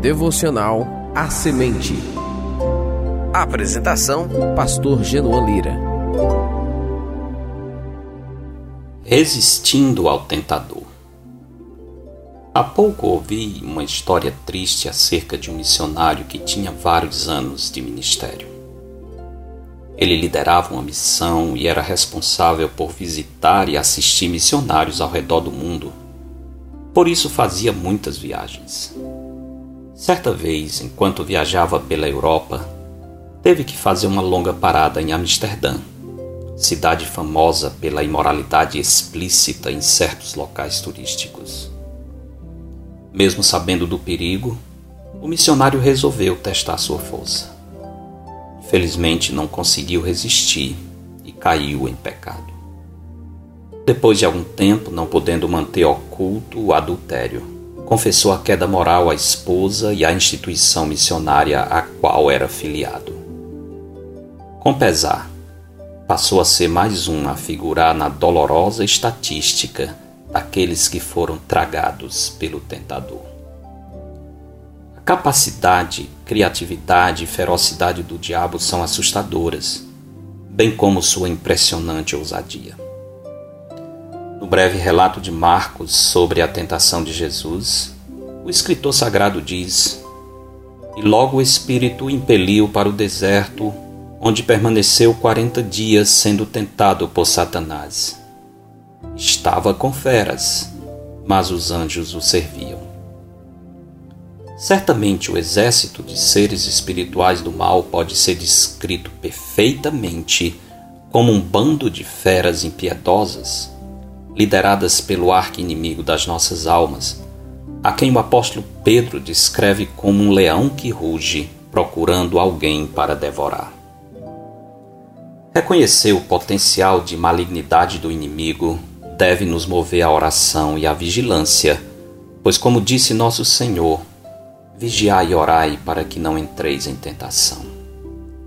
Devocional A Semente. Apresentação: Pastor Genoan Lira. Resistindo ao tentador. Há pouco ouvi uma história triste acerca de um missionário que tinha vários anos de ministério. Ele liderava uma missão e era responsável por visitar e assistir missionários ao redor do mundo. Por isso fazia muitas viagens. Certa vez, enquanto viajava pela Europa, teve que fazer uma longa parada em Amsterdã, cidade famosa pela imoralidade explícita em certos locais turísticos. Mesmo sabendo do perigo, o missionário resolveu testar sua força. Felizmente não conseguiu resistir e caiu em pecado. Depois de algum tempo, não podendo manter oculto o adultério, confessou a queda moral à esposa e à instituição missionária a qual era filiado. Com pesar, passou a ser mais um a figurar na dolorosa estatística daqueles que foram tragados pelo tentador capacidade, criatividade e ferocidade do diabo são assustadoras, bem como sua impressionante ousadia. No breve relato de Marcos sobre a tentação de Jesus, o escritor sagrado diz: E logo o Espírito o impeliu para o deserto, onde permaneceu quarenta dias sendo tentado por Satanás. Estava com feras, mas os anjos o serviam. Certamente o exército de seres espirituais do mal pode ser descrito perfeitamente como um bando de feras impiedosas, lideradas pelo arqui-inimigo das nossas almas, a quem o apóstolo Pedro descreve como um leão que ruge, procurando alguém para devorar. Reconhecer o potencial de malignidade do inimigo deve nos mover à oração e à vigilância, pois, como disse nosso Senhor, Vigiai e orai para que não entreis em tentação.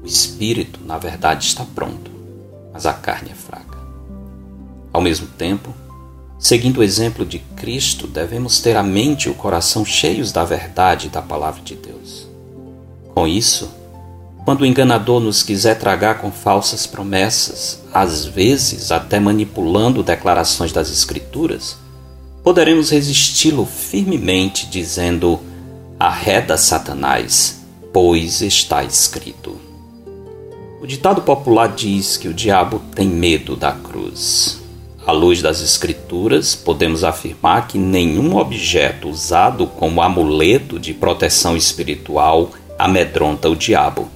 O espírito, na verdade, está pronto, mas a carne é fraca. Ao mesmo tempo, seguindo o exemplo de Cristo, devemos ter a mente e o coração cheios da verdade da palavra de Deus. Com isso, quando o enganador nos quiser tragar com falsas promessas, às vezes até manipulando declarações das Escrituras, poderemos resisti-lo firmemente, dizendo: Arreda Satanás, pois está escrito. O ditado popular diz que o diabo tem medo da cruz. À luz das Escrituras, podemos afirmar que nenhum objeto usado como amuleto de proteção espiritual amedronta o diabo.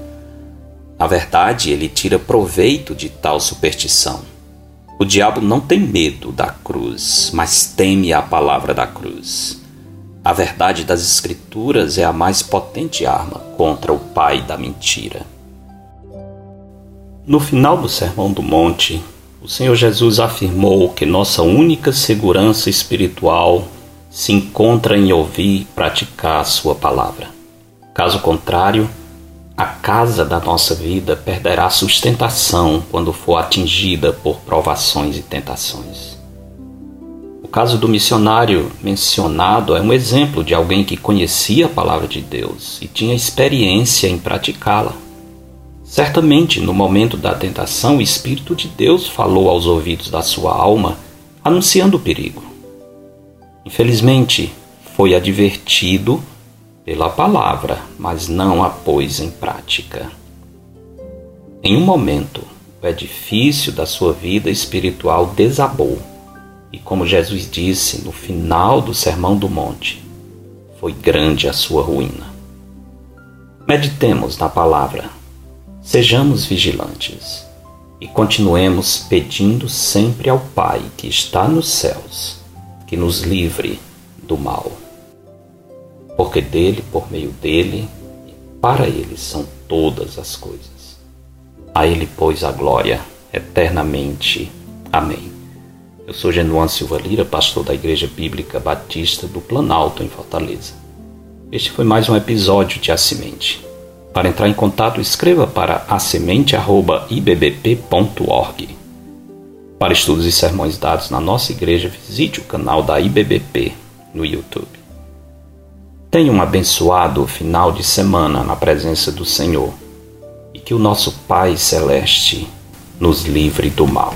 Na verdade, ele tira proveito de tal superstição. O diabo não tem medo da cruz, mas teme a palavra da cruz. A verdade das Escrituras é a mais potente arma contra o pai da mentira. No final do Sermão do Monte, o Senhor Jesus afirmou que nossa única segurança espiritual se encontra em ouvir e praticar a Sua palavra. Caso contrário, a casa da nossa vida perderá sustentação quando for atingida por provações e tentações. O caso do missionário mencionado é um exemplo de alguém que conhecia a palavra de Deus e tinha experiência em praticá-la. Certamente, no momento da tentação, o Espírito de Deus falou aos ouvidos da sua alma, anunciando o perigo. Infelizmente, foi advertido pela palavra, mas não a pôs em prática. Em um momento, o edifício da sua vida espiritual desabou e como Jesus disse no final do Sermão do Monte, foi grande a sua ruína. Meditemos na palavra, sejamos vigilantes e continuemos pedindo sempre ao Pai que está nos céus que nos livre do mal. Porque dele, por meio dele e para ele são todas as coisas. A ele, pois, a glória eternamente. Amém. Eu sou Genuan Silva Lira, pastor da Igreja Bíblica Batista do Planalto, em Fortaleza. Este foi mais um episódio de A Semente. Para entrar em contato, escreva para asemente.ibbp.org. Para estudos e sermões dados na nossa igreja, visite o canal da IBBP no YouTube. Tenha um abençoado final de semana na presença do Senhor e que o nosso Pai Celeste nos livre do mal.